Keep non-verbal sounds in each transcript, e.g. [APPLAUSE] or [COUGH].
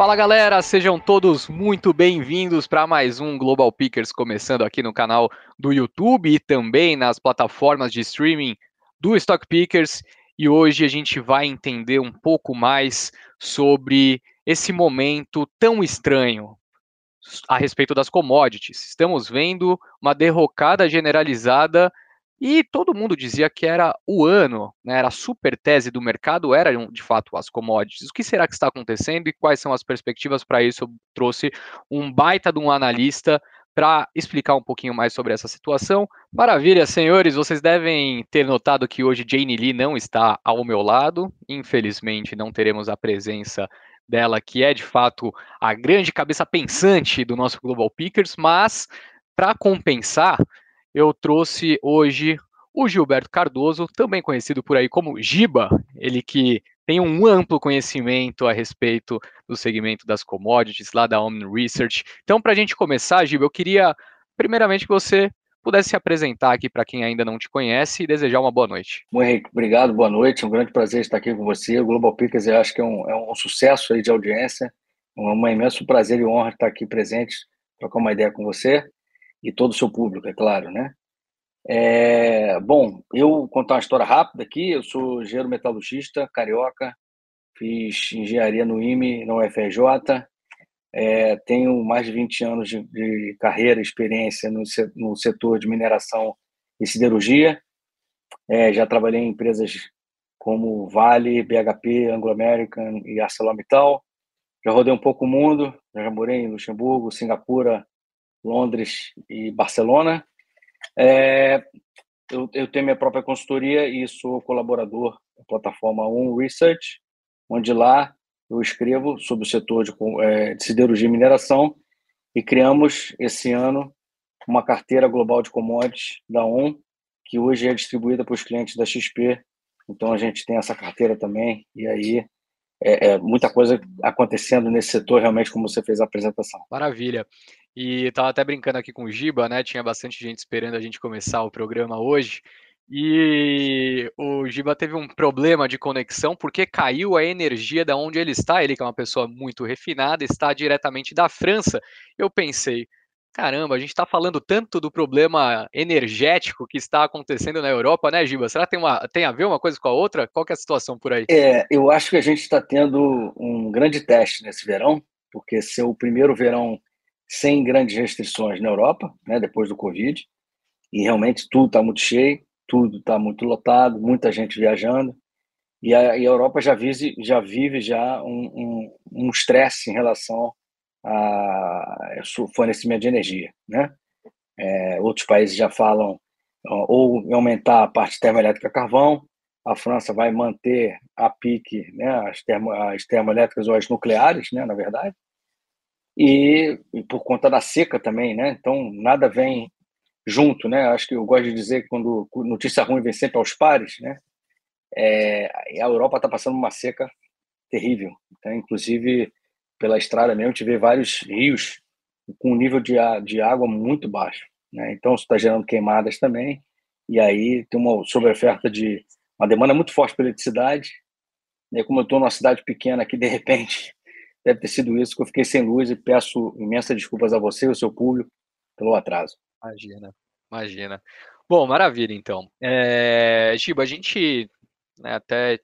Fala galera, sejam todos muito bem-vindos para mais um Global Pickers começando aqui no canal do YouTube e também nas plataformas de streaming do Stock Pickers. E hoje a gente vai entender um pouco mais sobre esse momento tão estranho a respeito das commodities. Estamos vendo uma derrocada generalizada e todo mundo dizia que era o ano, né, era a super tese do mercado, era de fato as commodities. O que será que está acontecendo e quais são as perspectivas para isso? Eu trouxe um baita de um analista para explicar um pouquinho mais sobre essa situação. Maravilha, senhores, vocês devem ter notado que hoje Jane Lee não está ao meu lado. Infelizmente, não teremos a presença dela, que é de fato a grande cabeça pensante do nosso Global Pickers, mas para compensar, eu trouxe hoje o Gilberto Cardoso, também conhecido por aí como Giba, ele que tem um amplo conhecimento a respeito do segmento das commodities lá da Omni Research. Então, para a gente começar, Giba, eu queria primeiramente que você pudesse se apresentar aqui para quem ainda não te conhece e desejar uma boa noite. Bom, Henrique, obrigado, boa noite, um grande prazer estar aqui com você. O Global Pickers eu acho que é um, é um sucesso aí de audiência, é um imenso prazer e honra estar aqui presente, trocar uma ideia com você e todo o seu público, é claro, né? É, bom, eu contar uma história rápida aqui. Eu sou engenheiro metalurgista, carioca, fiz engenharia no IME, na UFRJ. É, tenho mais de 20 anos de, de carreira, experiência no, no, setor de mineração e siderurgia. É, já trabalhei em empresas como Vale, BHP, Anglo American e ArcelorMittal. Já rodei um pouco o mundo, já morei em Luxemburgo, Singapura, Londres e Barcelona. É, eu, eu, tenho minha própria consultoria e sou colaborador da plataforma One Research, onde lá eu escrevo sobre o setor de, é, de siderurgia e mineração e criamos esse ano uma carteira global de commodities da ON, que hoje é distribuída para os clientes da XP. Então a gente tem essa carteira também e aí é, é, muita coisa acontecendo nesse setor, realmente, como você fez a apresentação. Maravilha. E estava até brincando aqui com o Giba, né? Tinha bastante gente esperando a gente começar o programa hoje. E o Giba teve um problema de conexão porque caiu a energia da onde ele está. Ele, que é uma pessoa muito refinada, está diretamente da França. Eu pensei, caramba, a gente está falando tanto do problema energético que está acontecendo na Europa, né, Giba? Será que tem, uma, tem a ver uma coisa com a outra? Qual é a situação por aí? É, eu acho que a gente está tendo um grande teste nesse verão, porque ser o primeiro verão sem grandes restrições na Europa, né, depois do Covid, e realmente tudo está muito cheio, tudo está muito lotado, muita gente viajando, e a, e a Europa já vive já, vive já um estresse um, um em relação a fornecimento de energia, né? É, outros países já falam ou aumentar a parte termoelétrica a carvão, a França vai manter a pique, né, as, termo, as termoelétricas ou as nucleares, né, na verdade, e, por conta da seca também, né? Então nada vem junto, né? Acho que eu gosto de dizer que quando notícia ruim vem sempre aos pares, né? É, a Europa está passando uma seca terrível, tá? inclusive pela estrada mesmo, tive vários rios com um nível de, de água muito baixo, né? Então isso está gerando queimadas também, e aí tem uma sobreoferta de uma demanda muito forte pela eletricidade. E como eu estou numa cidade pequena aqui, de repente deve ter sido isso que eu fiquei sem luz e peço imensas desculpas a você e ao seu público pelo atraso. Imagina, imagina. Bom, maravilha, então. É, Giba, a gente né, até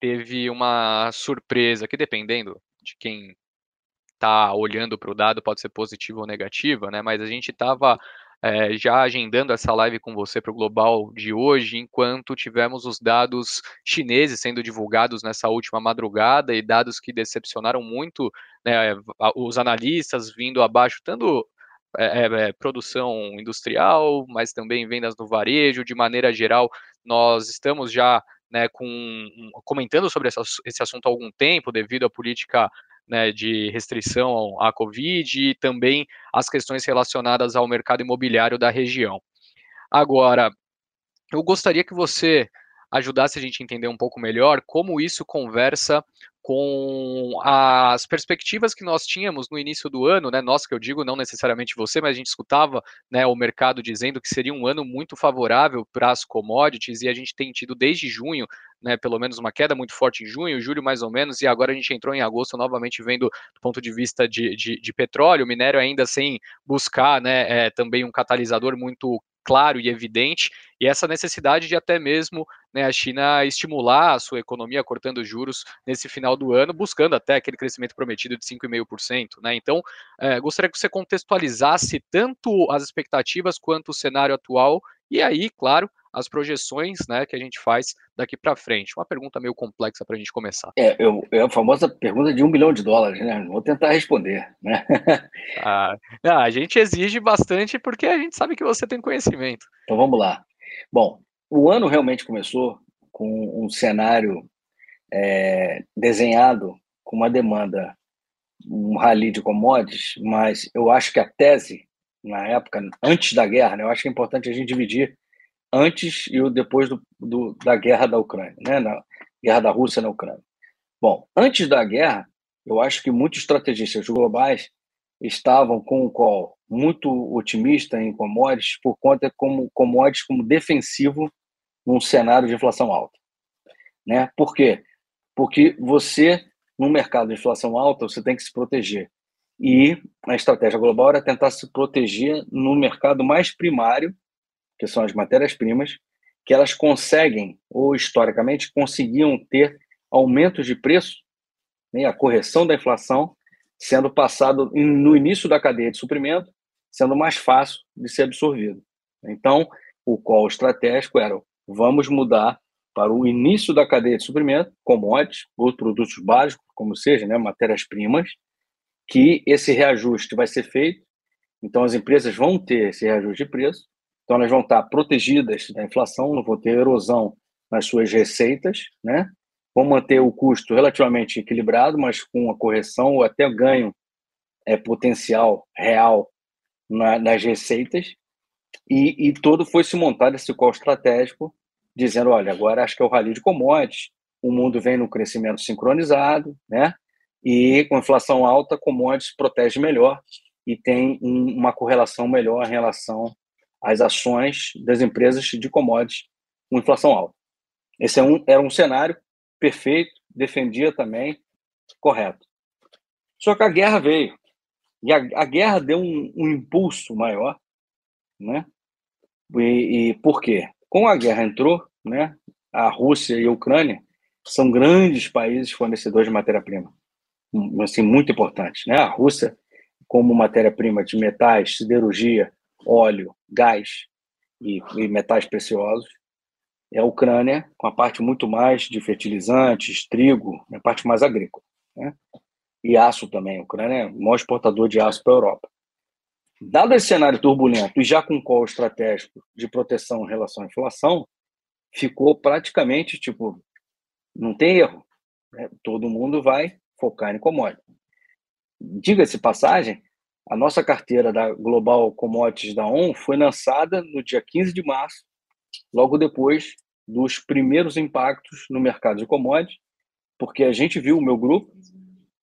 teve uma surpresa que, dependendo de quem está olhando para o dado, pode ser positiva ou negativa, né? Mas a gente estava é, já agendando essa live com você para o Global de hoje, enquanto tivemos os dados chineses sendo divulgados nessa última madrugada e dados que decepcionaram muito né, os analistas vindo abaixo, tanto é, é, produção industrial, mas também vendas no varejo, de maneira geral, nós estamos já né, com, comentando sobre esse assunto há algum tempo, devido à política né, de restrição à Covid e também as questões relacionadas ao mercado imobiliário da região. Agora, eu gostaria que você ajudasse a gente a entender um pouco melhor como isso conversa com as perspectivas que nós tínhamos no início do ano, né? Nós que eu digo, não necessariamente você, mas a gente escutava, né, o mercado dizendo que seria um ano muito favorável para as commodities e a gente tem tido desde junho, né, pelo menos uma queda muito forte em junho, julho mais ou menos, e agora a gente entrou em agosto novamente vendo do ponto de vista de, de, de petróleo, minério ainda sem buscar, né, é, também um catalisador muito claro e evidente, e essa necessidade de até mesmo né, a China estimular a sua economia cortando juros nesse final do ano, buscando até aquele crescimento prometido de 5,5%. Né? Então, é, gostaria que você contextualizasse tanto as expectativas quanto o cenário atual, e aí, claro, as projeções né, que a gente faz daqui para frente. Uma pergunta meio complexa para a gente começar. É, eu, é a famosa pergunta de um bilhão de dólares, né? Vou tentar responder. Né? [LAUGHS] Ah, a gente exige bastante porque a gente sabe que você tem conhecimento. Então vamos lá. Bom, o ano realmente começou com um cenário é, desenhado com uma demanda, um rally de commodities, mas eu acho que a tese, na época, antes da guerra, né, eu acho que é importante a gente dividir antes e o depois do, do, da guerra da Ucrânia, né? na guerra da Rússia na Ucrânia. Bom, antes da guerra, eu acho que muitos estrategistas globais estavam com o call muito otimista em commodities por conta como commodities como defensivo num cenário de inflação alta, né? Por quê? Porque você no mercado de inflação alta você tem que se proteger e a estratégia global era tentar se proteger no mercado mais primário que são as matérias-primas, que elas conseguem, ou historicamente conseguiam ter aumentos de preço, né, a correção da inflação, sendo passado no início da cadeia de suprimento, sendo mais fácil de ser absorvido. Então, o qual estratégico era vamos mudar para o início da cadeia de suprimento, commodities, ou produtos básicos, como seja, né, matérias-primas, que esse reajuste vai ser feito. Então, as empresas vão ter esse reajuste de preço então, elas vão estar protegidas da inflação, não vão ter erosão nas suas receitas, né? vão manter o custo relativamente equilibrado, mas com uma correção ou até ganho é, potencial real na, nas receitas. E, e todo foi se montado esse call estratégico, dizendo: olha, agora acho que é o rally de commodities, o mundo vem no crescimento sincronizado, né? E com inflação alta, commodities protege melhor e tem um, uma correlação melhor em relação as ações das empresas de commodities com inflação alta. Esse é um, era um cenário perfeito, defendia também, correto. Só que a guerra veio. E a, a guerra deu um, um, impulso maior, né? E, e por quê? Com a guerra entrou, né? A Rússia e a Ucrânia são grandes países fornecedores de matéria-prima, assim muito importantes, né? A Rússia como matéria-prima de metais, siderurgia, óleo, gás e, e metais preciosos. É a Ucrânia, com a parte muito mais de fertilizantes, trigo, a parte mais agrícola. Né? E aço também. A Ucrânia é o maior exportador de aço para a Europa. Dado esse cenário turbulento e já com call estratégico de proteção em relação à inflação, ficou praticamente tipo, não tem erro. Né? Todo mundo vai focar em commodity. Diga-se passagem, a nossa carteira da Global Commodities da ON foi lançada no dia 15 de março, logo depois dos primeiros impactos no mercado de commodities, porque a gente viu, o meu grupo,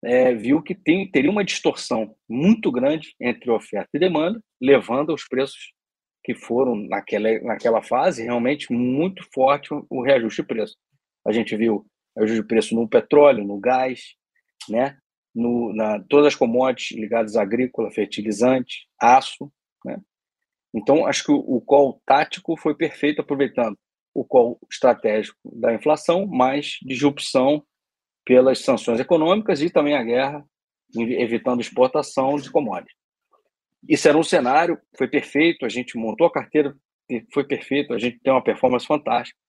é, viu que tem, teria uma distorção muito grande entre oferta e demanda, levando aos preços que foram, naquela, naquela fase, realmente muito forte o, reajuste de preço. A gente viu reajuste de preço no petróleo, no gás, né? No, na, todas as commodities ligadas à agrícola, fertilizante, aço. Né? Então, acho que o, o call tático foi perfeito, aproveitando o call estratégico da inflação, mais disrupção pelas sanções econômicas e também a guerra, evitando exportação de commodities. Isso era um cenário, foi perfeito, a gente montou a carteira, foi perfeito, a gente tem uma performance fantástica.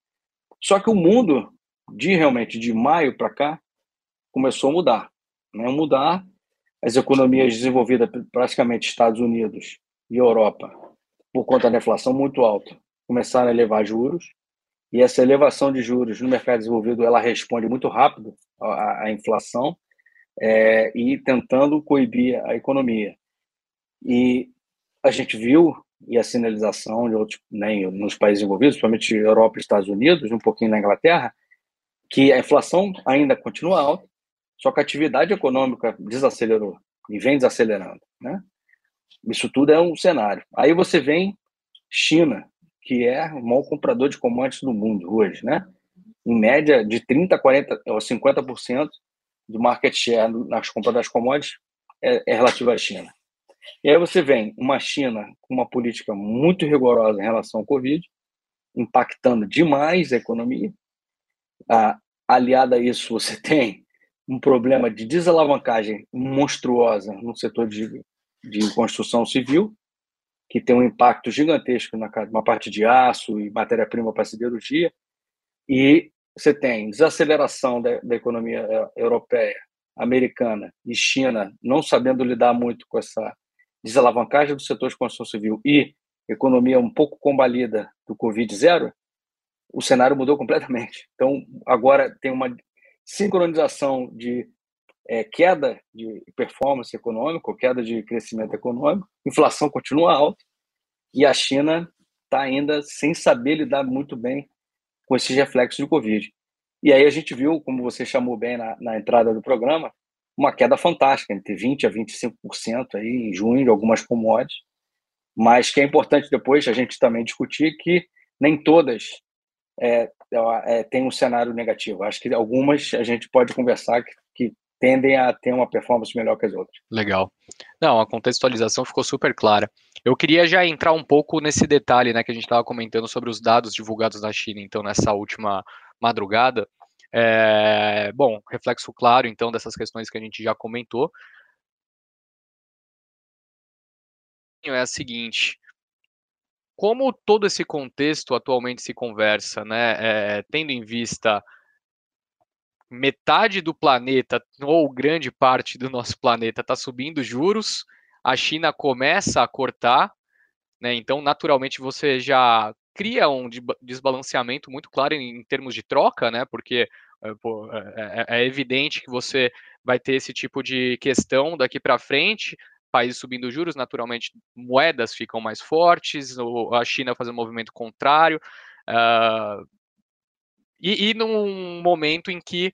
Só que o mundo, de realmente de maio para cá, começou a mudar né, mudar. As economias desenvolvidas, praticamente Estados Unidos e Europa, por conta da inflação muito alta, começaram a elevar juros. E essa elevação de juros no mercado desenvolvido, ela responde muito rápido à, à inflação é, e tentando coibir a economia. E a gente viu e a sinalização de outros, né, nos países envolvidos, principalmente Europa e Estados Unidos, um pouquinho na Inglaterra, que a inflação ainda continua alta, Só que a atividade econômica desacelerou e vem desacelerando, né? Isso tudo é um cenário. Aí você vem China, que é o maior comprador de commodities do mundo hoje, né? Em média de 30, 40 ou 50% do market share nas compras das commodities é, é relativo à China. E aí você vem uma China com uma política muito rigorosa em relação ao Covid, impactando demais a economia. Ah, aliada a isso, você [LAUGHS] tem um problema de desalavancagem monstruosa no setor de, de construção civil, que tem um impacto gigantesco na uma parte de aço e matéria-prima para siderurgia, e você tem desaceleração da, da economia eh, europeia, americana e China não sabendo lidar muito com essa desalavancagem do setor de construção civil e economia um pouco combalida do Covid zero, o cenário mudou completamente. Então, agora tem uma sincronização de é, queda de performance econômica, queda de crescimento econômico, inflação continua alta e a China está ainda sem saber lidar muito bem com esses reflexos do Covid. E aí a gente viu, como você chamou bem na, na entrada do programa, uma queda fantástica, entre 20% a 25% aí em junho de algumas commodities, mas que é importante depois a gente também discutir que nem todas é, é, têm um cenário negativo. Acho que algumas a gente pode conversar que, que tendem a ter uma performance melhor que as outras. Legal. Não, a contextualização ficou super clara. Eu queria já entrar um pouco nesse detalhe, né, que a gente estava comentando sobre os dados divulgados na China, então, nessa última madrugada. É, bom, reflexo claro, então, dessas questões que a gente já comentou. É a seguinte: como todo esse contexto atualmente se conversa, né, é, tendo em vista metade do planeta, ou grande parte do nosso planeta, está subindo juros, a China começa a cortar, né, então naturalmente você já cria um desbalanceamento muito claro em, em termos de troca, né? Porque é, pô, é, é, é, evidente que você vai ter esse tipo de questão daqui para frente. Países subindo juros, naturalmente, moedas ficam mais fortes, a China faz um movimento contrário. Uh, e, e num momento em que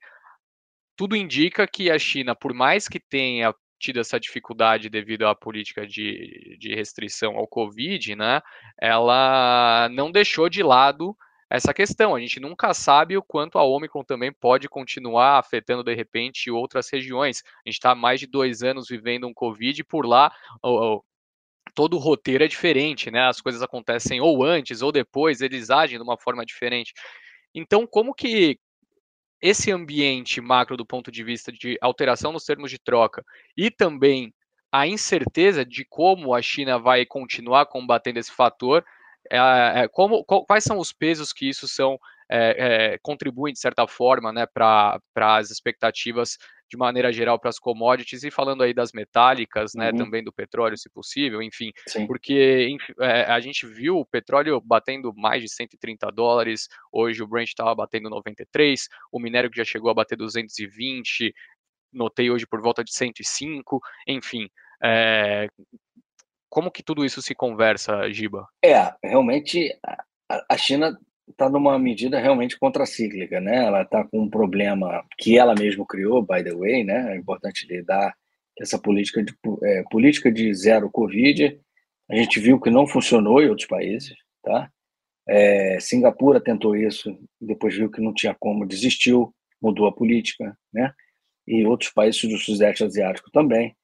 tudo indica que a China, por mais que tenha tido essa dificuldade devido à política de, de restrição ao Covid, né, ela não deixou de lado essa questão. A gente nunca sabe o quanto a Omicron também pode continuar afetando, de repente, outras regiões. A gente está mais de dois anos vivendo um Covid e por lá o, todo o roteiro é diferente, né? As coisas acontecem ou antes ou depois, eles agem de uma forma diferente. Então, como que esse ambiente macro do ponto de vista de alteração nos termos de troca e também a incerteza de como a China vai continuar combatendo esse fator, é, é, como, quais são os pesos que isso são é, é, contribuem de certa forma né, para as expectativas de maneira geral para as commodities e falando aí das metálicas, né, uhum. também do petróleo, se possível, enfim, Sim. porque enfim, é, a gente viu o petróleo batendo mais de 130 dólares, hoje o Brent estava batendo 93, o minério que já chegou a bater 220, notei hoje por volta de 105, enfim, é, como que tudo isso se conversa, Giba? É, realmente a China está numa medida realmente contracíclica, né? Ela está com um problema que ela mesma criou, by the way, né? É importante lidar essa política de é, política de zero Covid. A gente viu que não funcionou em outros países, tá? É, Singapura tentou isso, depois viu que não tinha como, desistiu, mudou a política, né? E outros países do Sudeste Asiático também.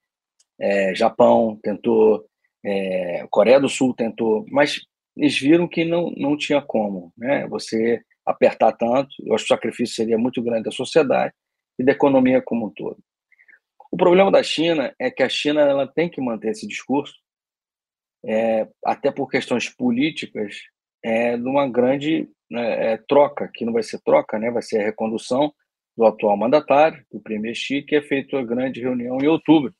É, Japão tentou, é, Coreia do Sul tentou, mas eles viram que não, não tinha como né, você apertar tanto, eu acho que o sacrifício seria muito grande da sociedade e da economia como um todo. O problema da China é que a China ela tem que manter esse discurso, é, até por questões políticas, é, de uma grande né, é, troca, que não vai ser troca, né, vai ser a recondução do atual mandatário, do Premier Xi, que é feito a grande reunião em outubro.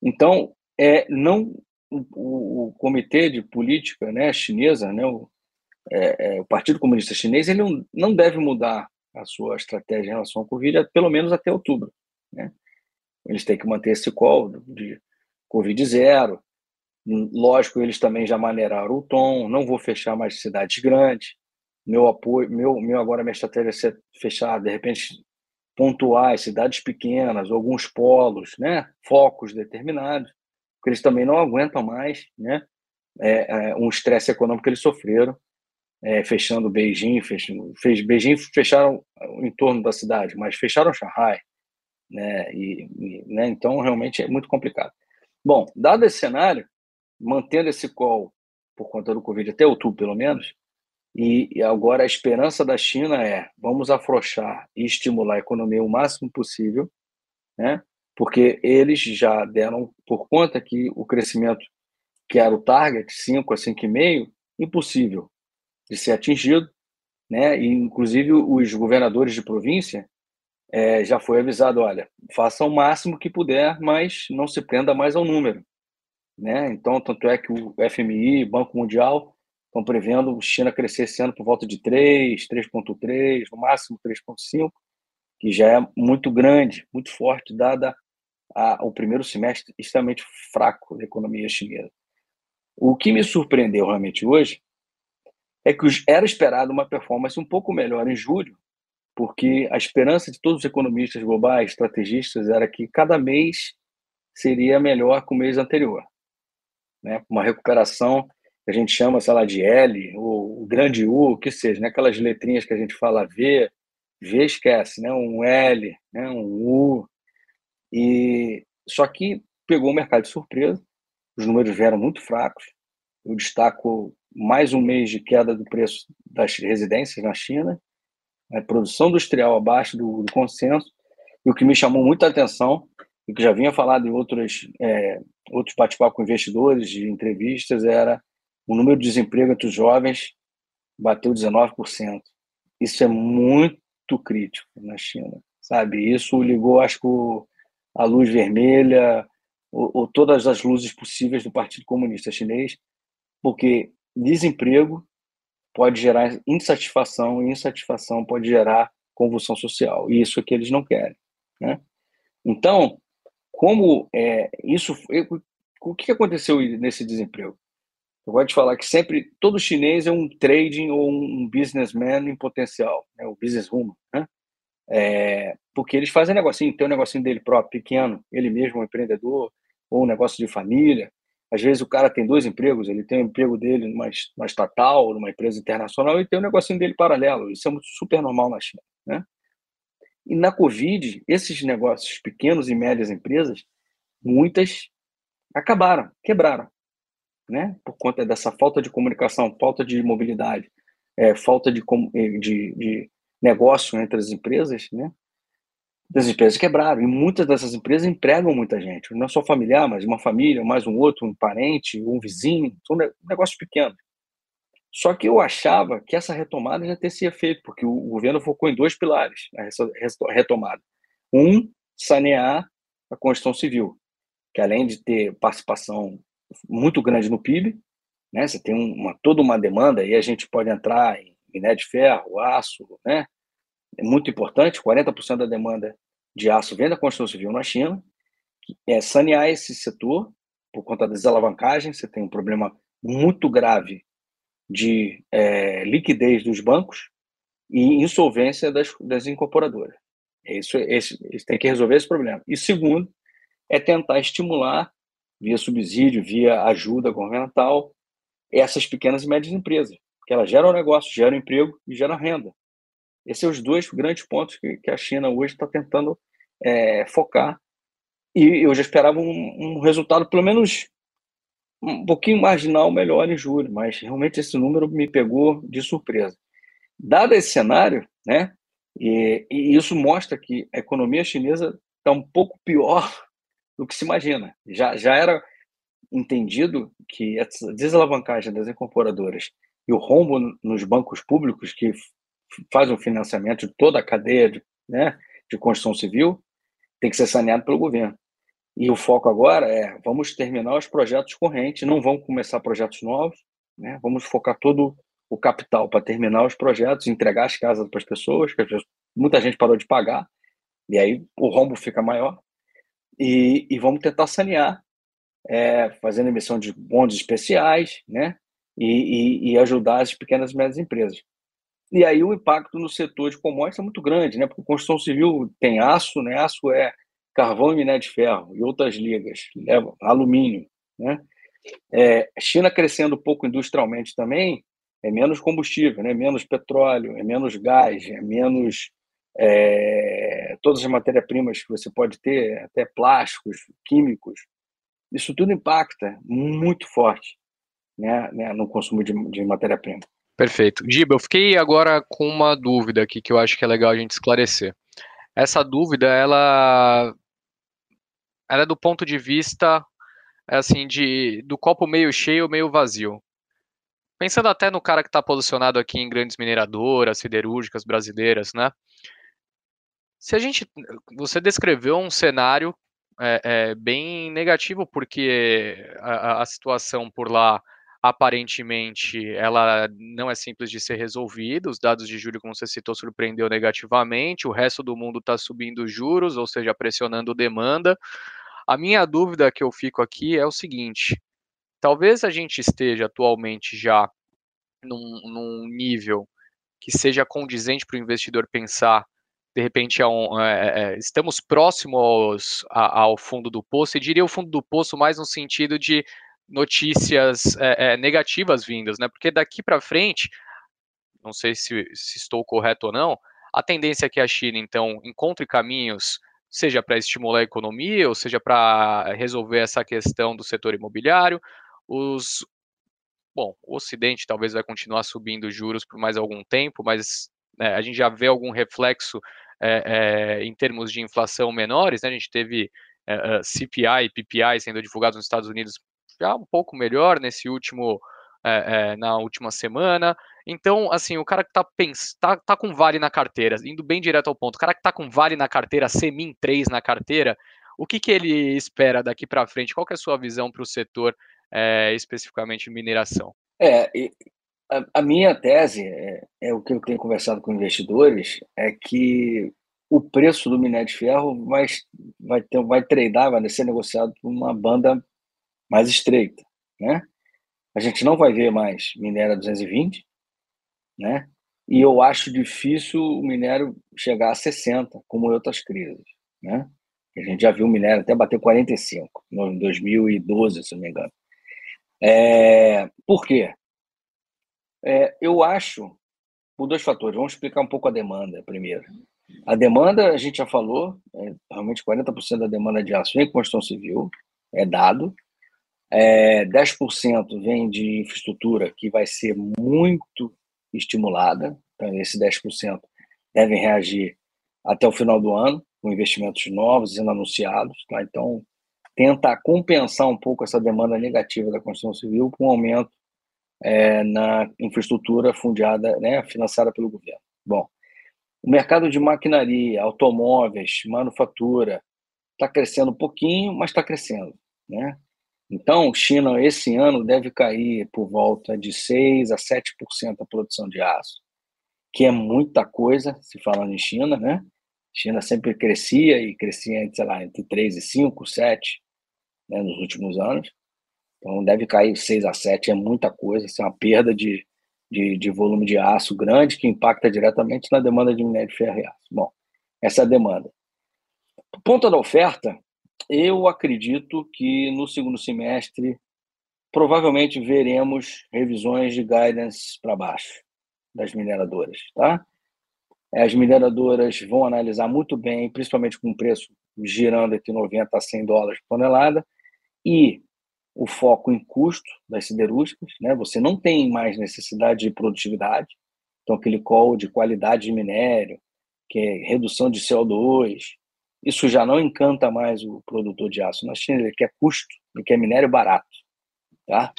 Então, é, não o, o, comitê de política né, chinesa, né, o, é, é, o Partido Comunista Chinês, ele não, não deve mudar a sua estratégia em relação ao Covid, pelo menos até outubro. Né? Eles têm que manter esse call de Covid zero. Lógico, eles também já maneiraram o tom, não vou fechar mais cidades grandes. Meu apoio, meu, meu agora minha estratégia é fechar, de repente, pontuais, cidades pequenas, alguns polos, né, focos determinados, porque eles também não aguentam mais, né, é, é, um estresse econômico que eles sofreram, é, fechando Beijing, fechando, fez, Beijing fecharam o entorno da cidade, mas fecharam Shanghai, né, e, e, né, então realmente é muito complicado. Bom, dado esse cenário, mantendo esse call por conta do Covid até outubro, pelo menos, e agora a esperança da China é vamos afrouxar e estimular a economia o máximo possível, né? Porque eles já deram por conta que o crescimento que era o target, 5 a 5,5, impossível de ser atingido, né? E, inclusive os governadores de província é, já foi avisado, olha, faça o máximo que puder, mas não se prenda mais ao número, né? Então, tanto é que o FMI, Banco Mundial, estão prevendo China crescer esse ano por volta de 3, 3,3, no máximo 3,5, que já é muito grande, muito forte, dada a, o primeiro semestre extremamente fraco da economia chinesa. O que me surpreendeu realmente hoje é que era esperado uma performance um pouco melhor em julho, porque a esperança de todos os economistas globais, estrategistas, era que cada mês seria melhor que o mês anterior. Né? Uma recuperação que a gente chama, sei lá, de L, ou grande U, o que seja, né? aquelas letrinhas que a gente fala V, V esquece, né? um L, né? um U. E... Só que pegou o mercado de surpresa, os números vieram muito fracos. Eu destaco mais um mês de queda do preço das residências na China, a produção industrial abaixo do, do consenso, e o que me chamou muita atenção, e que já vinha falado em outros, é, outros bate-papo com investidores, de entrevistas, era o número de desemprego entre os jovens bateu 19%. Isso é muito crítico na China, sabe? Isso ligou, acho que, a luz vermelha, ou, ou todas as luzes possíveis do Partido Comunista Chinês, porque desemprego pode gerar insatisfação e insatisfação pode gerar convulsão social e isso é que eles não querem, né? Então, como é, isso, o que aconteceu nesse desemprego? Eu gosto de falar que sempre todo chinês é um trading ou um businessman em potencial, né? o businesswoman, né? É, porque eles fazem negocinho, tem um negocinho dele próprio, pequeno, ele mesmo é um empreendedor, ou um negócio de família. Às vezes o cara tem dois empregos, ele tem o um emprego dele numa, numa estatal, numa empresa internacional, e tem um negocinho dele paralelo. Isso é super normal na China. Né? E na Covid, esses negócios, pequenos e médias empresas, muitas acabaram, quebraram, né? por conta dessa falta de comunicação, falta de mobilidade, é, falta de, de, de negócio entre as empresas, né? Empresas quebraram. E muitas dessas empresas empregam muita gente. Não só familiar, mas uma família, mais um outro, um parente, um vizinho. São negócios pequenos. Só que eu achava que essa retomada já teria feito, porque o governo focou em dois pilares nessa retomada. Um, sanear a Constituição Civil, que além de ter participação muito grande no PIB, né, você tem uma, toda uma demanda, e a gente pode entrar em minério de ferro, aço, né? É muito importante, 40% da demanda de aço vem da construção civil na China. É sanear esse setor por conta das alavancagens, você tem um problema muito grave de é, liquidez dos bancos e insolvência das, das incorporadoras. É isso, esse, eles têm que resolver esse problema. E segundo, é tentar estimular, via subsídio, via ajuda governamental, essas pequenas e médias empresas que ela gera um negócio, gera um emprego e gera renda. Esses são os dois grandes pontos que, que a China hoje está tentando é, focar. E eu já esperava um, um, resultado, pelo menos um pouquinho marginal, melhor em julho, mas realmente esse número me pegou de surpresa. Dado esse cenário, né, e, e isso mostra que a economia chinesa está um pouco pior do que se imagina. Já, já era entendido que essa desalavancagem das incorporadoras e o rombo nos bancos públicos que faz o financiamento de toda a cadeia de, né, de construção civil tem que ser saneado pelo governo. E o foco agora é vamos terminar os projetos correntes, não vamos começar projetos novos, né? vamos focar todo o capital para terminar os projetos, entregar as casas para as pessoas, que muita gente parou de pagar, e aí o rombo fica maior, e, e vamos tentar sanear, é, fazendo emissão de bondes especiais, né? e, e, e ajudar as pequenas e médias empresas. E aí o impacto no setor de commodities é muito grande, né? Porque construção civil tem aço, né? Aço é carvão e minério de ferro e outras ligas, leva alumínio, né? É, China crescendo pouco industrialmente também, é menos combustível, né? menos petróleo, é menos gás, é menos é, todas as matérias-primas que você pode ter, até plásticos, químicos. Isso tudo impacta muito forte né, né no consumo de, de matéria-prima. Perfeito. Giba, eu fiquei agora com uma dúvida aqui que eu acho que é legal a gente esclarecer. Essa dúvida, ela, ela é do ponto de vista assim de do copo meio cheio meio vazio. Pensando até no cara que está posicionado aqui em grandes mineradoras, siderúrgicas brasileiras, né? Se a gente, você descreveu um cenário é, é, bem negativo porque a, a situação por lá aparentemente ela não é simples de ser resolvida. Os dados de julho, como você citou, surpreendeu negativamente. O resto do mundo está subindo juros, ou seja, pressionando demanda. A minha dúvida que eu fico aqui é o seguinte: talvez a gente esteja atualmente já num, num nível que seja condizente para o investidor pensar. De repente, é um, é, é, estamos próximos ao fundo do poço, e diria o fundo do poço mais no sentido de notícias é, é, negativas vindas, né? Porque daqui para frente, não sei se, se, estou correto ou não, a tendência é que a China, então, encontre caminhos, seja para estimular a economia, ou seja para resolver essa questão do setor imobiliário. Os, bom, o Ocidente talvez vai continuar subindo juros por mais algum tempo, mas né, a gente já vê algum reflexo é, é, em termos de inflação menores, né? A gente teve é, CPI e PPI sendo divulgados nos Estados Unidos já um pouco melhor nesse último na última semana. Então, assim, o cara que tá, tá, tá com vale na carteira, indo bem direto ao ponto, o cara que tá com vale na carteira, Semin 3 na carteira, o que, que ele espera daqui para frente? Qual é a sua visão para o setor, é, especificamente mineração? É, a, a minha tese, é, é, o que eu tenho conversado com investidores, é que o preço do minério de ferro vai, vai, ter, vai tradar, vai ser negociado por uma banda mais estreita, né? A gente não vai ver mais minério a 220, né? E eu acho difícil o minério chegar a 60, como em outras crises, né? A gente já viu o minério até bater 45, em 2012, se não me engano. É, por quê? É, eu acho, por dois fatores. Vamos explicar um pouco a demanda primeiro. A demanda, a gente já falou, é, realmente 40% da demanda de aço em construção civil, é dado, é, 10% vem de infraestrutura que vai ser muito estimulada. Então, esse 10% devem reagir até o final do ano, com investimentos novos sendo anunciados. Tá? Então, tenta compensar um pouco essa demanda negativa da construção civil com um aumento é, na infraestrutura fundiada, né, financiada pelo governo. Bom, o mercado de maquinaria, automóveis, manufatura está crescendo um pouquinho, mas está crescendo. Né? Então, China, esse ano, deve cair por volta de 6% a 7% a produção de aço, que é muita coisa, se falando em China, né? China sempre crescia e crescia, sei lá, entre 3 e 5, 7, né, nos últimos anos. Então, deve cair 6 a 7, é muita coisa, isso é uma perda de, de, de volume de aço grande que impacta diretamente na demanda de minério de ferro e aço. Bom, essa é a demanda. Ponto da oferta, eu acredito que no segundo semestre provavelmente veremos revisões de guidance para baixo das mineradoras, tá? As mineradoras vão analisar muito bem, principalmente com o preço girando entre 90 a 100 dólares por tonelada, e o foco em custo das siderúrgicas, né? Você não tem mais necessidade de produtividade, então aquele call de qualidade de minério, que é redução de CO2, isso já não encanta mais o produtor de aço na China, ele quer custo, ele quer minério barato. Tá?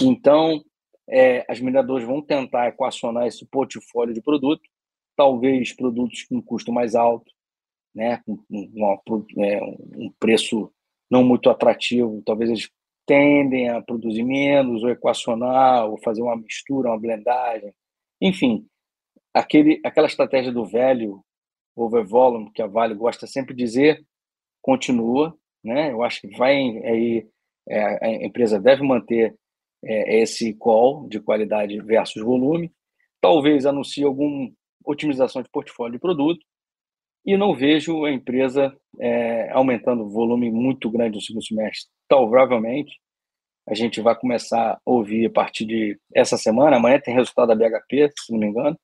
Então, é, as mineradoras vão tentar equacionar esse portfólio de produto, talvez produtos com custo mais alto, né, com uma, é, um preço não muito atrativo, talvez eles tendem a produzir menos, ou equacionar, ou fazer uma mistura, uma blendagem. Enfim, aquele, aquela estratégia do velho over volume, que a Vale gosta sempre de dizer, continua. Né? Eu acho que vai aí é, a empresa deve manter é, esse call de qualidade versus volume, talvez anuncie alguma otimização de portfólio de produto, e não vejo a empresa é, aumentando o volume muito grande no segundo semestre. Provavelmente, a gente vai começar a ouvir a partir de essa semana, amanhã tem resultado da BHP, se não me engano,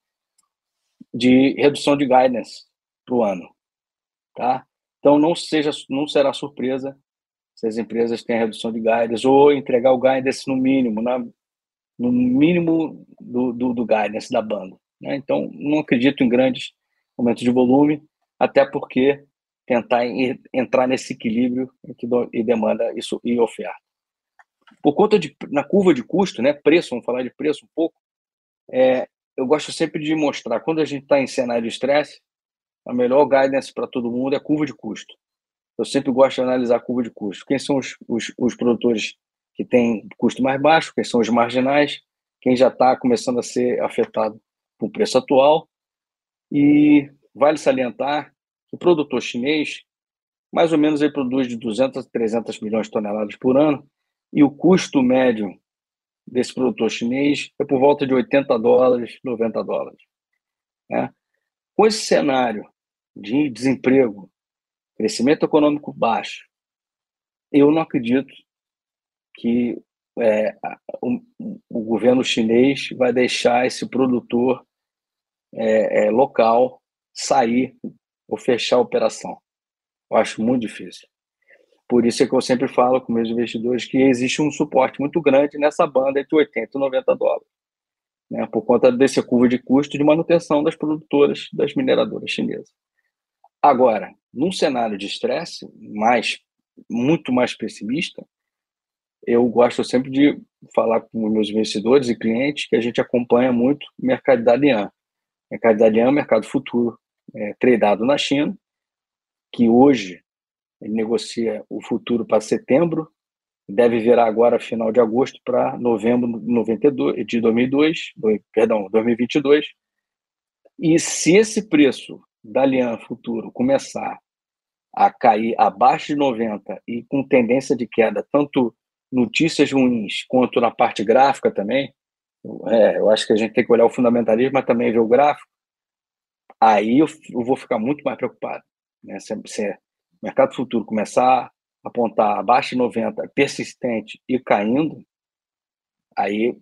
de redução de guidance para o ano. Tá? Então, não, seja, não será surpresa se as empresas têm redução de guidance ou entregar o guidance no mínimo, na, no mínimo do, do, do guidance da banda. Né? Então, não acredito em grandes aumentos de volume, até porque tentar entrar nesse equilíbrio entre e demanda isso, e oferta. Por conta de, na curva de custo, né, preço, vamos falar de preço um pouco, é, eu gosto sempre de mostrar, quando a gente está em cenário de estresse, a melhor guidance para todo mundo é a curva de custo. Eu sempre gosto de analisar a curva de custo. Quem são os, os, os produtores que têm custo mais baixo, quem são os marginais, quem já está começando a ser afetado o preço atual. E vale salientar o produtor chinês, mais ou menos, ele produz de 200 a 300 milhões de toneladas por ano, e o custo médio desse produtor chinês é por volta de 80 dólares, 90 dólares. Né? Com esse cenário de desemprego, crescimento econômico baixo, eu não acredito que é, o, o, governo chinês vai deixar esse produtor é, é, local sair ou fechar a operação. Eu acho muito difícil. Por isso é que eu sempre falo com meus investidores que existe um suporte muito grande nessa banda entre 80 e 90 dólares, né, por conta desse curva de custo de manutenção das produtoras, das mineradoras chinesas. Agora, num cenário de estresse mais muito mais pessimista, eu gosto sempre de falar com meus investidores e clientes que a gente acompanha muito o mercado da Alian. O mercado da Alian é um mercado futuro, é, na China, que hoje ele negocia o futuro para setembro, deve virar agora final de agosto para novembro 92, de 2002, perdão, 2022. E se esse preço da Lian Futuro começar a cair abaixo de 90 e com tendência de queda, tanto notícias ruins quanto na parte gráfica também, é, eu acho que a gente tem que olhar o fundamentalismo, mas também ver o gráfico, aí eu, eu vou ficar muito mais preocupado. Né? Se, se, mercado futuro começar a apontar abaixo de 90, persistente e caindo, aí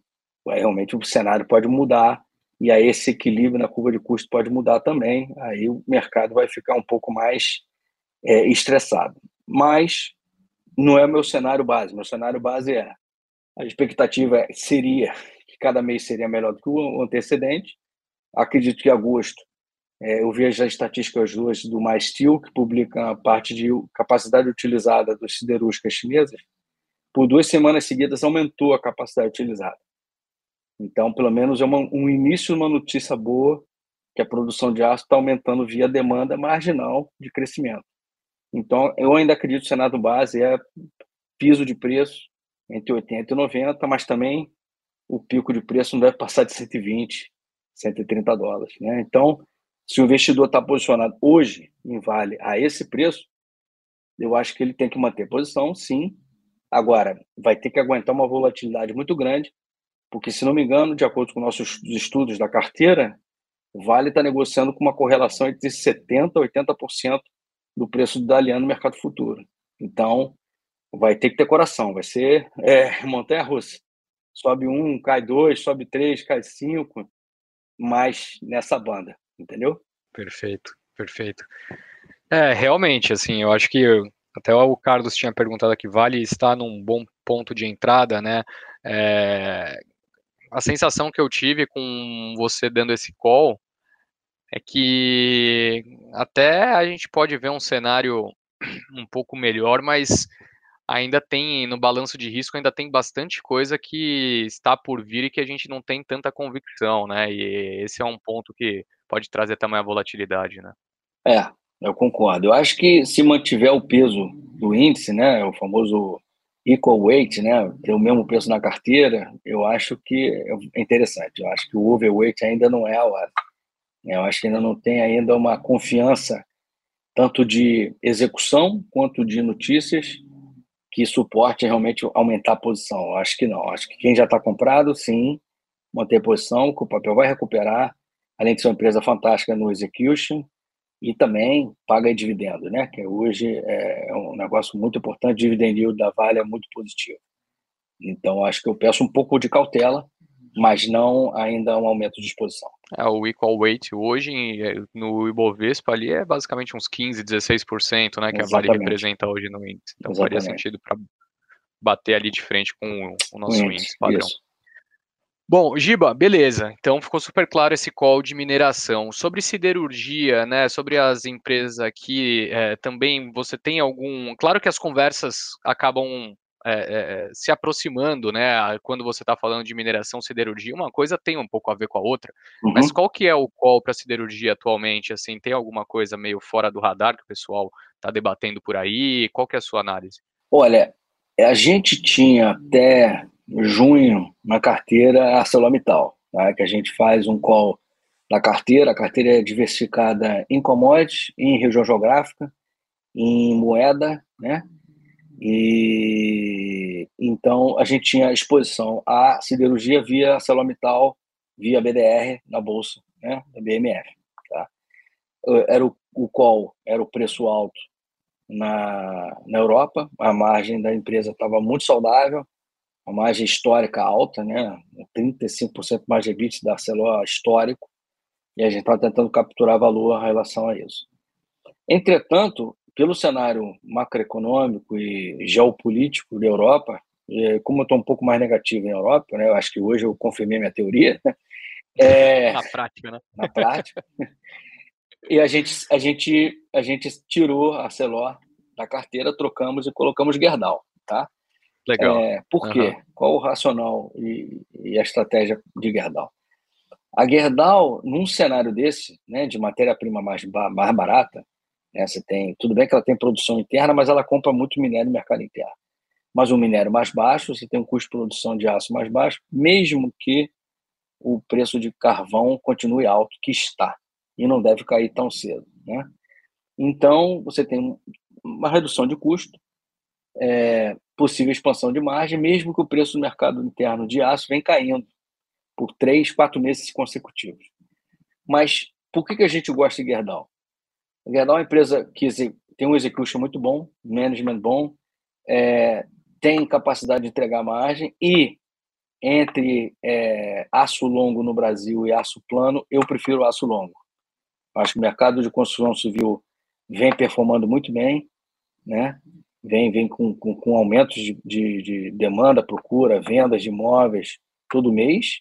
realmente o cenário pode mudar e aí esse equilíbrio na curva de custo pode mudar também, aí o mercado vai ficar um pouco mais é, estressado. Mas não é o meu cenário base, meu cenário base é a expectativa seria que cada mês seria melhor do que o antecedente, acredito que agosto é, eu vi as estatísticas duas do MySteel, que publica a parte de capacidade utilizada dos siderúrgicas chinesas. Por duas semanas seguidas aumentou a capacidade utilizada. Então, pelo menos é uma, um início de uma notícia boa que a produção de aço está aumentando via demanda marginal de crescimento. Então, eu ainda acredito que o Senado base é piso de preço entre 80 e 90, mas também o pico de preço não deve passar de 120, 130 dólares. Né? Então, se o investidor está posicionado hoje em Vale a esse preço, eu acho que ele tem que manter posição, sim. Agora, vai ter que aguentar uma volatilidade muito grande, porque, se não me engano, de acordo com nossos estudos da carteira, Vale está negociando com uma correlação entre 70% e 80% do preço do Dalian no mercado futuro. Então, vai ter que ter coração, vai ser é, montanha-russa. Sobe um, cai dois, sobe três, cai cinco, mas nessa banda entendeu? Perfeito, perfeito. É, realmente, assim, eu acho que até o Carlos tinha perguntado aqui, vale estar num bom ponto de entrada, né? É, a sensação que eu tive com você dando esse call é que até a gente pode ver um cenário um pouco melhor, mas ainda tem, no balanço de risco, ainda tem bastante coisa que está por vir e que a gente não tem tanta convicção, né? E esse é um ponto que pode trazer também a volatilidade, né? É, eu concordo. Eu acho que se mantiver o peso do índice, né, o famoso equal weight, né, ter o mesmo peso na carteira, eu acho que é interessante. Eu acho que o overweight ainda não é a hora. Eu acho que ainda não tem ainda uma confiança tanto de execução quanto de notícias que suporte realmente aumentar a posição. Eu acho que não. Eu acho que quem já está comprado, sim, manter a posição, que o papel vai recuperar, além de ser uma empresa fantástica no execution, e também paga dividendo, né? Que hoje é um negócio muito importante, dividend yield da Vale é muito positivo. Então, acho que eu peço um pouco de cautela, mas não ainda um aumento de exposição. É, o equal weight hoje no Ibovespa ali é basicamente uns 15, 16%, né, que Exatamente. a Vale representa hoje no índice. Então Exatamente. faria sentido para bater ali de frente com o nosso índice, índice padrão. Isso. Bom, Giba, beleza. Então ficou super claro esse call de mineração. Sobre siderurgia, né? Sobre as empresas aqui, é, também você tem algum. Claro que as conversas acabam é, é, se aproximando, né? Quando você está falando de mineração, siderurgia, uma coisa tem um pouco a ver com a outra. Uhum. Mas qual que é o call para siderurgia atualmente? Assim, tem alguma coisa meio fora do radar que o pessoal está debatendo por aí? Qual que é a sua análise? Olha, a gente tinha até junho na carteira ArcelorMittal, tá? que a gente faz um call na carteira. A carteira é diversificada em commodities, em região geográfica, em moeda, né? E então a gente tinha exposição à siderurgia via ArcelorMittal, via BDR na bolsa, né, da BMF, tá? Era o, o call, era o preço alto na, na Europa, a margem da empresa estava muito saudável, a margem histórica alta, né, 35% margem EBITDA da Arcelor histórico, e a gente está tentando capturar valor em relação a isso. Entretanto, pelo cenário macroeconômico e geopolítico da Europa, como eu estou um pouco mais negativo em Europa, né, eu acho que hoje eu confirmei minha teoria. Né, é, na prática, né? Na prática. e a gente, a gente, a gente tirou a Celor da carteira, trocamos e colocamos Gerdau, tá? Legal. É, por quê? Uhum. Qual o racional e, e, a estratégia de Gerdau? A Gerdau, num cenário desse, né, de matéria-prima mais, mais barata, né? Você tem, tudo bem que ela tem produção interna, mas ela compra muito minério no mercado interno. Mas um minério mais baixo, você tem um custo de produção de aço mais baixo, mesmo que o preço de carvão continue alto, que está, e não deve cair tão cedo. Né? Então, você tem uma redução de custo, é, possível expansão de margem, mesmo que o preço do mercado interno de aço venha caindo por três, quatro meses consecutivos. Mas por que, que a gente gosta de Gerdau? A Gerdau é uma empresa que tem um execution muito bom, management bom, é, tem capacidade de entregar margem e entre é, aço longo no Brasil e aço plano, eu prefiro aço longo. Acho que o mercado de construção civil vem performando muito bem, né? Vem, vem com, com, com aumentos de, de, de demanda, procura, vendas de imóveis todo mês,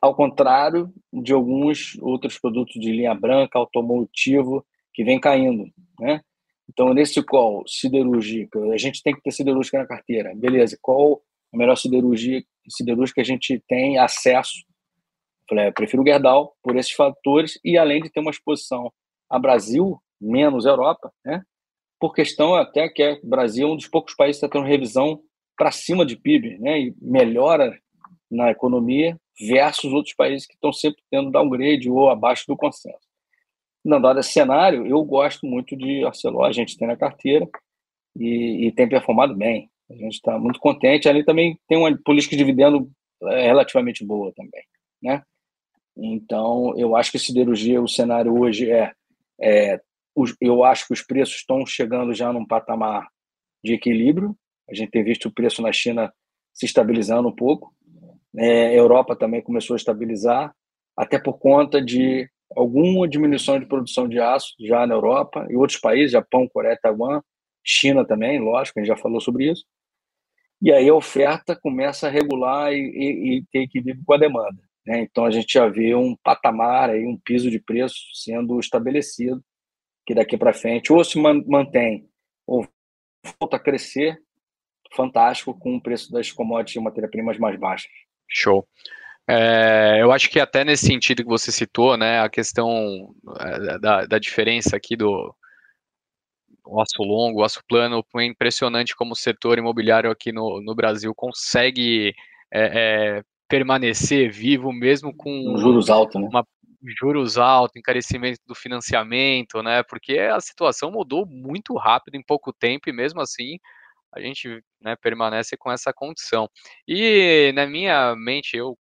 ao contrário de alguns outros produtos de linha branca, automotivo, que vem caindo, né? Então, nesse call siderúrgica, a gente tem que ter siderúrgica na carteira. Beleza, qual a melhor siderurgia, siderúrgica que a gente tem acesso? Eu falei, eu prefiro o Gerdau por esses fatores e além de ter uma exposição a Brasil, menos Europa, né? Por questão até que é, o Brasil é um dos poucos países que está tendo revisão para cima de PIB, né? E melhora na economia versus outros países que estão sempre tendo downgrade ou abaixo do consenso. Não dado esse cenário, eu gosto muito de Arcelor, a gente tem na carteira e, e tem performado bem. A gente está muito contente. Ali também tem uma política de dividendo é, relativamente boa também, né? Então, eu acho que siderurgia, o cenário hoje é, é os, eu acho que os preços estão chegando já num patamar de equilíbrio. A gente tem visto o preço na China se estabilizando um pouco. É, a Europa também começou a estabilizar, até por conta de alguma diminuição de produção de aço já na Europa e outros países, Japão, Coreia, Taiwan, China também, lógico, a gente já falou sobre isso. E aí a oferta começa a regular e, e, e ter equilíbrio com a demanda. Né? Então a gente já vê um patamar, aí, um piso de preço sendo estabelecido, que daqui para frente ou se mantém ou volta a crescer, fantástico, com o preço das commodities e matéria-primas mais baixas. Show. É, eu acho que até nesse sentido que você citou, né, a questão é, da, da diferença aqui do aço longo, o aço plano, é impressionante como o setor imobiliário aqui no, no Brasil consegue é, é, permanecer vivo mesmo com juros altos, né? Uma, juros altos, encarecimento do financiamento, né? Porque a situação mudou muito rápido em pouco tempo e mesmo assim a gente né, permanece com essa condição. E na minha mente, eu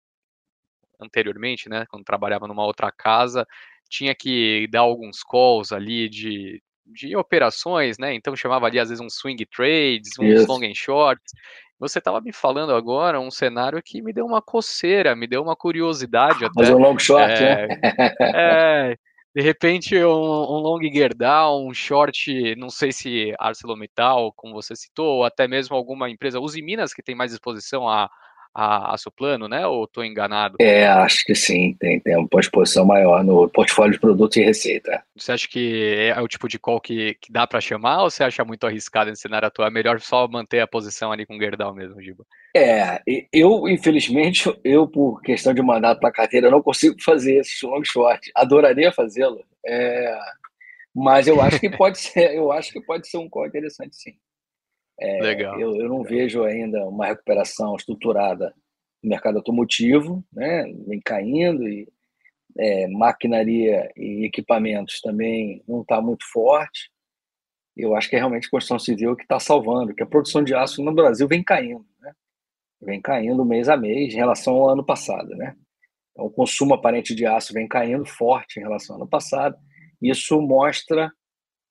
anteriormente, né, quando trabalhava numa outra casa, tinha que dar alguns calls ali de, de operações, né? Então chamava ali às vezes um swing trades, uns Isso. long and shorts. Você estava me falando agora um cenário que me deu uma coceira, me deu uma curiosidade até. Fazer um long short, é, né? é, de repente um, um long Gerdau, um short, não sei se ArcelorMittal, como você citou, ou até mesmo alguma empresa, Uzi Minas, que tem mais exposição a, a, a Soplano, né? Ou estou enganado? É, acho que sim, tem, tem uma exposição maior no portfólio de produtos e receita. Você acha que é o tipo de call que, que dá para chamar ou você acha muito arriscado nesse cenário atual? É melhor só manter a posição ali com o Gerdau mesmo, Giba? É, eu, infelizmente, eu, por questão de mandato para carteira, não consigo fazer esse long short. Adoraria fazê-lo. É, mas eu acho que pode ser, eu acho que pode ser um call interessante, sim. É, Legal. Eu, eu não vejo ainda uma recuperação estruturada no mercado automotivo, né? vem caindo e é, maquinaria e equipamentos também não está muito forte. Eu acho que é realmente a construção civil que está salvando, que a produção de aço no Brasil vem caindo, né? vem caindo mês a mês em relação ao ano passado. Né? Então, o consumo aparente de aço vem caindo forte em relação ao ano passado. Isso mostra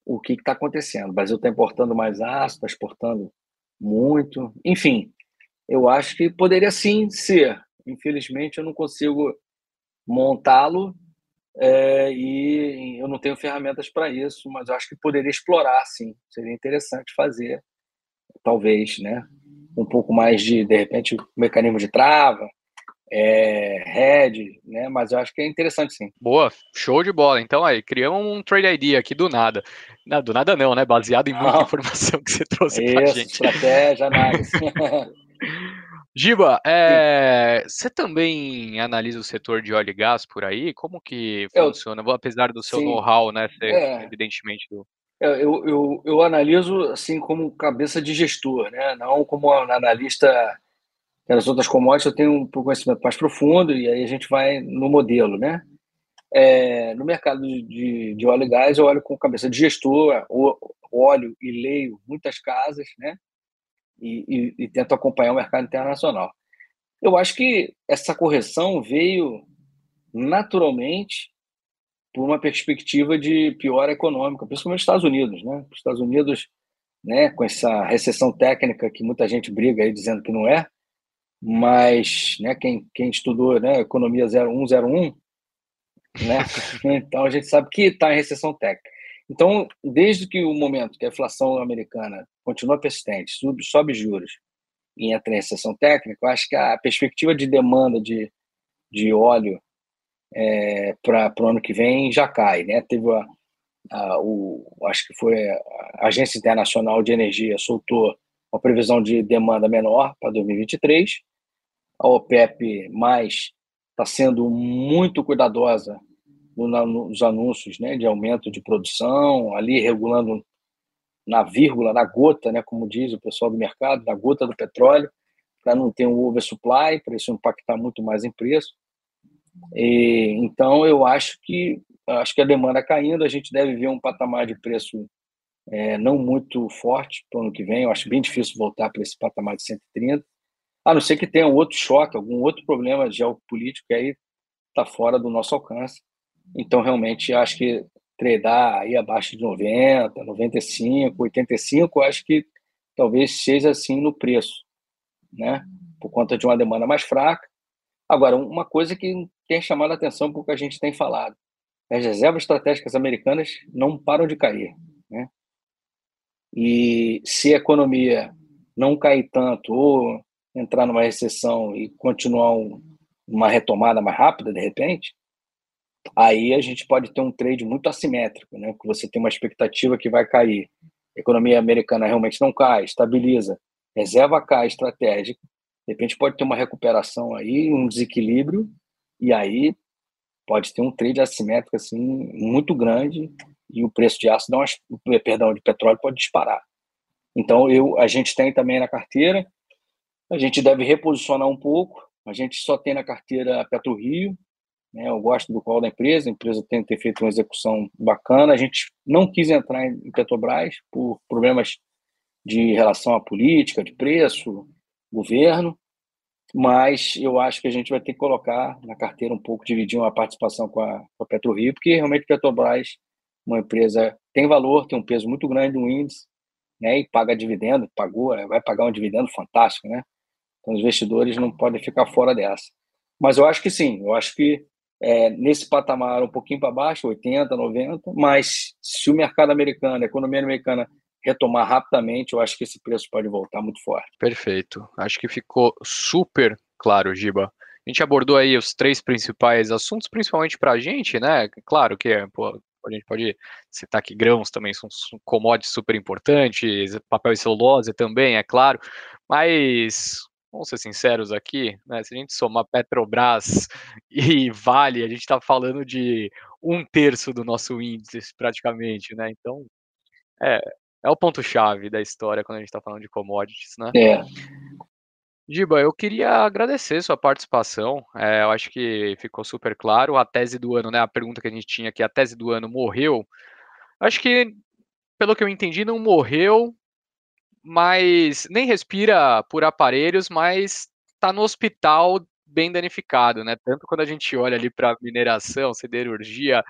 o que está acontecendo. O Brasil está importando mais aço, está exportando muito. Enfim, eu acho que poderia sim ser. Infelizmente, eu não consigo montá-lo é, e eu não tenho ferramentas para isso, mas eu acho que poderia explorar, sim. Seria interessante fazer, talvez, né? Um pouco mais de, de repente, mecanismo de trava, é, Red, né? Mas eu acho que é interessante sim. Boa, show de bola. Então aí, criamos um trade ID aqui do nada. Não, do nada não, né? Baseado em muita não. informação que você trouxe Isso, pra gente. estratégia, análise. [LAUGHS] Giba, é, você também analisa o setor de óleo e gás por aí? Como que funciona? Eu, Apesar do seu know-how, né? Ser, é, evidentemente. Do... Eu, eu, eu analiso assim como cabeça de gestor, né? Não como analista nas outras commodities eu tenho um conhecimento mais profundo e aí a gente vai no modelo, né? É, no mercado de, de, óleo e gás, eu olho com cabeça de gestor, olho e leio muitas casas, né? E, e, e, tento acompanhar o mercado internacional. Eu acho que essa correção veio naturalmente por uma perspectiva de piora econômica, principalmente nos Estados Unidos, né? Os Estados Unidos, né, com essa recessão técnica que muita gente briga aí dizendo que não é, mas né, quem, quem estudou né, economia 0101, né, [LAUGHS] então a gente sabe que está em recessão técnica. Então, desde que o momento que a inflação americana continua persistente, sobe, sobe juros e entra em recessão técnica, eu acho que a perspectiva de demanda de, de óleo é, para o ano que vem já cai. Né? Teve a, a, o, acho que foi a Agência Internacional de Energia soltou uma previsão de demanda menor para 2023 a OPEP mais está sendo muito cuidadosa nos anúncios né, de aumento de produção, ali regulando na vírgula, na gota, né, como diz o pessoal do mercado, na gota do petróleo, para não ter um oversupply, para isso impactar muito mais em preço. E, então, eu acho que acho que a demanda caindo, a gente deve ver um patamar de preço é, não muito forte para o ano que vem. Eu acho bem difícil voltar para esse patamar de 130. A não ser que tenha um outro choque, algum outro problema geopolítico que aí está fora do nosso alcance. Então, realmente, acho que tradar aí abaixo de 90, 95, 85, acho que talvez seja assim no preço, né? Por conta de uma demanda mais fraca. Agora, uma coisa que tem chamado a atenção porque a gente tem falado, as reservas estratégicas americanas não param de cair, né? E se a economia não cair tanto ou entrar numa recessão e continuar um, uma retomada mais rápida, de repente, aí a gente pode ter um trade muito assimétrico, né? Que você tem uma expectativa que vai cair, a economia americana realmente não cai, estabiliza, reserva cai estratégica, de repente pode ter uma recuperação aí, um desequilíbrio, e aí pode ter um trade assimétrico assim muito grande e o preço de aço, uma, perdão, de petróleo pode disparar. Então eu, a gente tem também na carteira a gente deve reposicionar um pouco. A gente só tem na carteira PetroRio, né? Eu gosto do qual da empresa, a empresa tem ter feito uma execução bacana. A gente não quis entrar em Petrobras por problemas de relação à política, de preço, governo. mas eu acho que a gente vai ter que colocar na carteira um pouco, dividir uma participação com a, com a PetroRio, porque realmente Petrobras, uma empresa tem valor, tem um peso muito grande no índice, né, e paga dividendo, pagou, vai pagar um dividendo fantástico, né? Então os investidores não podem ficar fora dessa. Mas eu acho que sim, eu acho que é, nesse patamar um pouquinho para baixo, 80, 90, mas se o mercado americano, a economia americana retomar rapidamente, eu acho que esse preço pode voltar muito forte. Perfeito. Acho que ficou super claro, Giba. A gente abordou aí os três principais assuntos, principalmente para a gente, né? Claro que pô, a gente pode citar que grãos também são commodities super importantes, papel e celulose também, é claro, mas vamos ser sinceros aqui, né? Se a gente somar Petrobras [LAUGHS] e Vale, a gente está falando de um terço do nosso índice praticamente, né? Então, é, é o ponto-chave da história quando a gente está falando de commodities, né? É. Giba, eu queria agradecer sua participação. É, eu acho que ficou super claro. A tese do ano, né? A pergunta que a gente tinha aqui, a tese do ano morreu. Acho que, pelo que eu entendi, não morreu, mas nem respira por aparelhos, mas está no hospital bem danificado, né? Tanto quando a gente olha ali para mineração, siderurgia,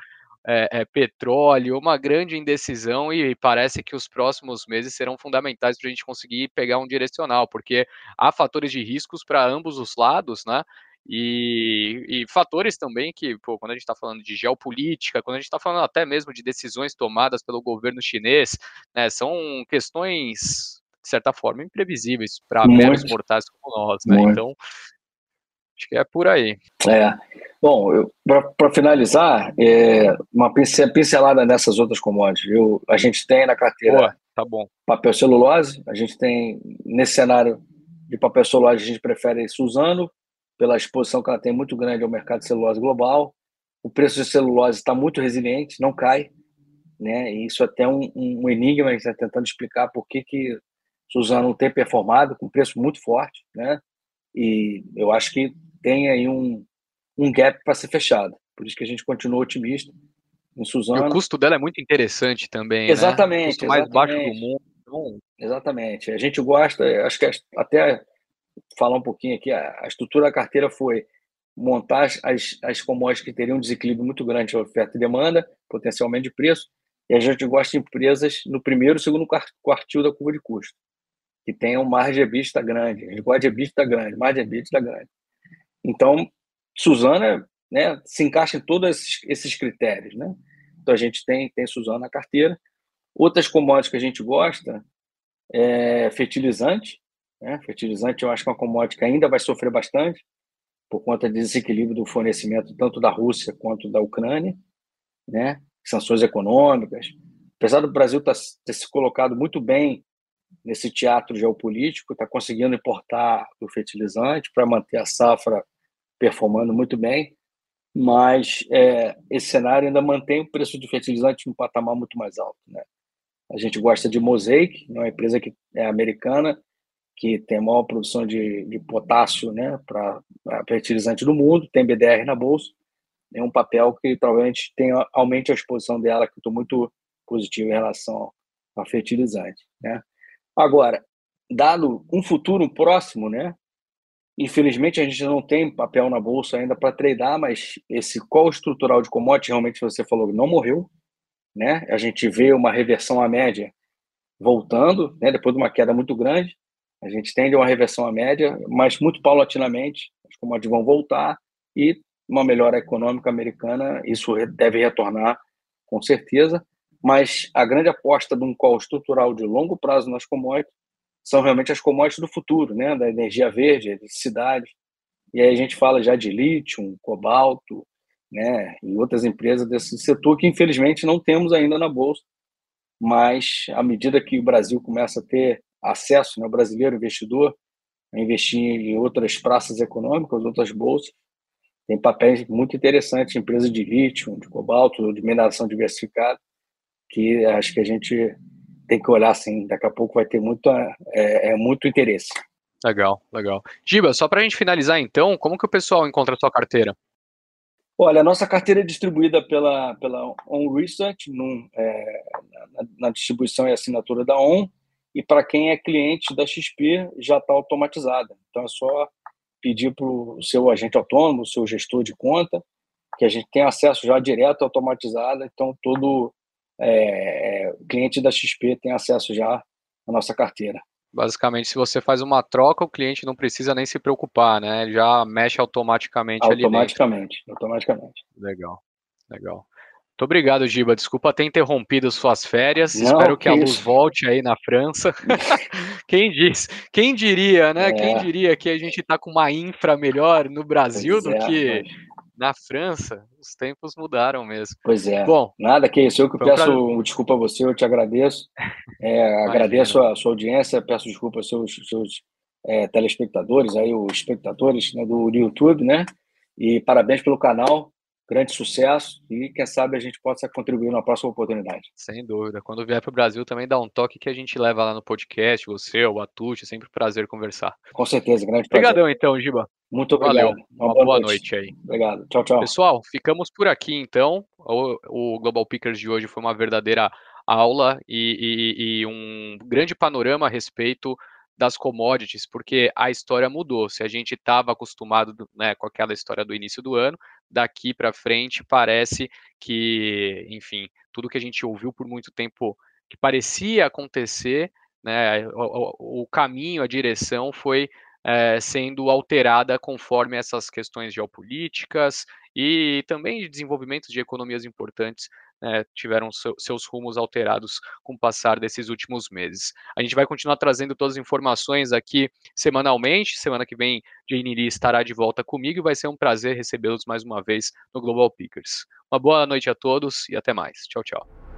é, é, petróleo, uma grande indecisão e parece que os próximos meses serão fundamentais para a gente conseguir pegar um direcional, porque há fatores de riscos para ambos os lados, né? E, e, fatores também que, pô, quando a gente está falando de geopolítica, quando a gente está falando até mesmo de decisões tomadas pelo governo chinês, né, são questões, de certa forma, imprevisíveis para meros mortais como nós, né? Muito. Então, acho que é por aí. É. Bom, para finalizar, é, uma pincelada nessas outras commodities. Eu, a gente tem na carteira Boa, tá bom. papel celulose, a gente tem, nesse cenário de papel celulose, a gente prefere Suzano, pela exposição que ela tem muito grande ao mercado de celulose global. O preço de celulose está muito resiliente, não cai. Né? E isso é até um, um enigma, a gente está tentando explicar por que, que Suzano tem performado com preço muito forte. Né? E eu acho que tem aí um, um gap para ser fechado. Por isso que a gente continua otimista em Suzano. E o custo dela é muito interessante também. Né? Exatamente. Né? O custo mais baixo do mundo. Então exatamente. A gente gosta, acho que até falar um pouquinho aqui, a estrutura da carteira foi montar as, as commodities que teriam um desequilíbrio muito grande de oferta e demanda, potencialmente de preço, e a gente gosta de empresas no primeiro e segundo quartil da curva de custo, que tenham margem de EBITDA grande. A gente gosta de EBITDA grande, margem EBITDA grande. Então, Suzana né, se encaixa em todos esses, esses critérios. Né? Então, a gente tem, tem Suzana na carteira. Outras commodities que a gente gosta é fertilizante. Né? Fertilizante, eu acho que é uma commodity que ainda vai sofrer bastante por conta do desequilíbrio do fornecimento tanto da Rússia quanto da Ucrânia, né? sanções econômicas. Apesar do Brasil tá, ter se colocado muito bem nesse teatro geopolítico, está conseguindo importar o fertilizante para manter a safra performando muito bem, mas é, esse cenário ainda mantém o preço de fertilizante num patamar muito mais alto. Né? A gente gosta de Mosaic, é uma empresa que é americana, que tem a maior produção de, de potássio né, para fertilizante do mundo, tem BDR na bolsa, é um papel que provavelmente tem, aumente a exposição dela, que eu estou muito positivo em relação ao fertilizante. Né? Agora, dado um futuro próximo, né, Infelizmente, a gente não tem papel na bolsa ainda para tradar, mas esse call estrutural de commodity, realmente, você falou, não morreu. Né? A gente vê uma reversão à média voltando, né? depois de uma queda muito grande. A gente tende a uma reversão à média, mas muito paulatinamente, as commodities vão voltar e uma melhora econômica americana, isso deve retornar com certeza. Mas a grande aposta de um call estrutural de longo prazo nas commodities são realmente as commodities do futuro, né? da energia verde, eletricidade. E aí a gente fala já de lítio, cobalto, né? e outras empresas desse setor que infelizmente não temos ainda na bolsa. Mas à medida que o Brasil começa a ter acesso, né, o brasileiro investidor, a investir em outras praças econômicas, outras bolsas, tem papéis muito interessantes, empresas de lítio, de cobalto, de mineração diversificada, que acho que a gente tem que olhar assim, daqui a pouco vai ter muito, é, é muito interesse. Legal, legal. Giba, só para a gente finalizar então, como que o pessoal encontra a sua carteira? Olha, a nossa carteira é distribuída pela, pela On Research, num, é, na, na, distribuição e assinatura da On, e para quem é cliente da XP já está automatizada. Então é só pedir para o seu agente autônomo, o seu gestor de conta, que a gente tem acesso já direto, automatizado, então todo é, cliente da XP tem acesso já à nossa carteira. Basicamente, se você faz uma troca, o cliente não precisa nem se preocupar, né? Ele já mexe automaticamente, automaticamente ali Automaticamente, Legal, legal. Muito obrigado, Giba. Desculpa ter interrompido suas férias. Não, Espero que, que a luz volte aí na França. [LAUGHS] quem diz? Quem diria, né? É. Quem diria que a gente está com uma infra melhor no Brasil pois do é, que mas na França, os tempos mudaram mesmo. Pois é. Bom, nada que isso. Eu que peço desculpa a você, eu te agradeço. É, [LAUGHS] agradeço a sua audiência, peço desculpa aos seus, seus é, telespectadores, aí, os espectadores né, do YouTube, né? E parabéns pelo canal grande sucesso e quem sabe a gente possa contribuir na próxima oportunidade. Sem dúvida. Quando vier para o Brasil também dá um toque que a gente leva lá no podcast, você, o Atucci, sempre um prazer conversar. Com certeza, grande prazer. Obrigadão então, Giba. Muito obrigado. Valeu. Uma, Uma boa, boa noite. noite. aí. Obrigado. Tchau, tchau. Pessoal, ficamos por aqui então. O, o Global Pickers de hoje foi uma verdadeira aula e, e, e um grande panorama a respeito das commodities, porque a história mudou. Se a gente estava acostumado né, com aquela história do início do ano, daqui para frente parece que, enfim, tudo que a gente ouviu por muito tempo que parecia acontecer, né, o, o caminho, a direção foi é, sendo alterada conforme essas questões geopolíticas e também de desenvolvimento de economias importantes né, tiveram seu, seus rumos alterados com o passar desses últimos meses. A gente vai continuar trazendo todas as informações aqui semanalmente. Semana que vem, Jane Lee estará de volta comigo e vai ser um prazer recebê-los mais uma vez no Global Pickers. Uma boa noite a todos e até mais. Tchau, tchau.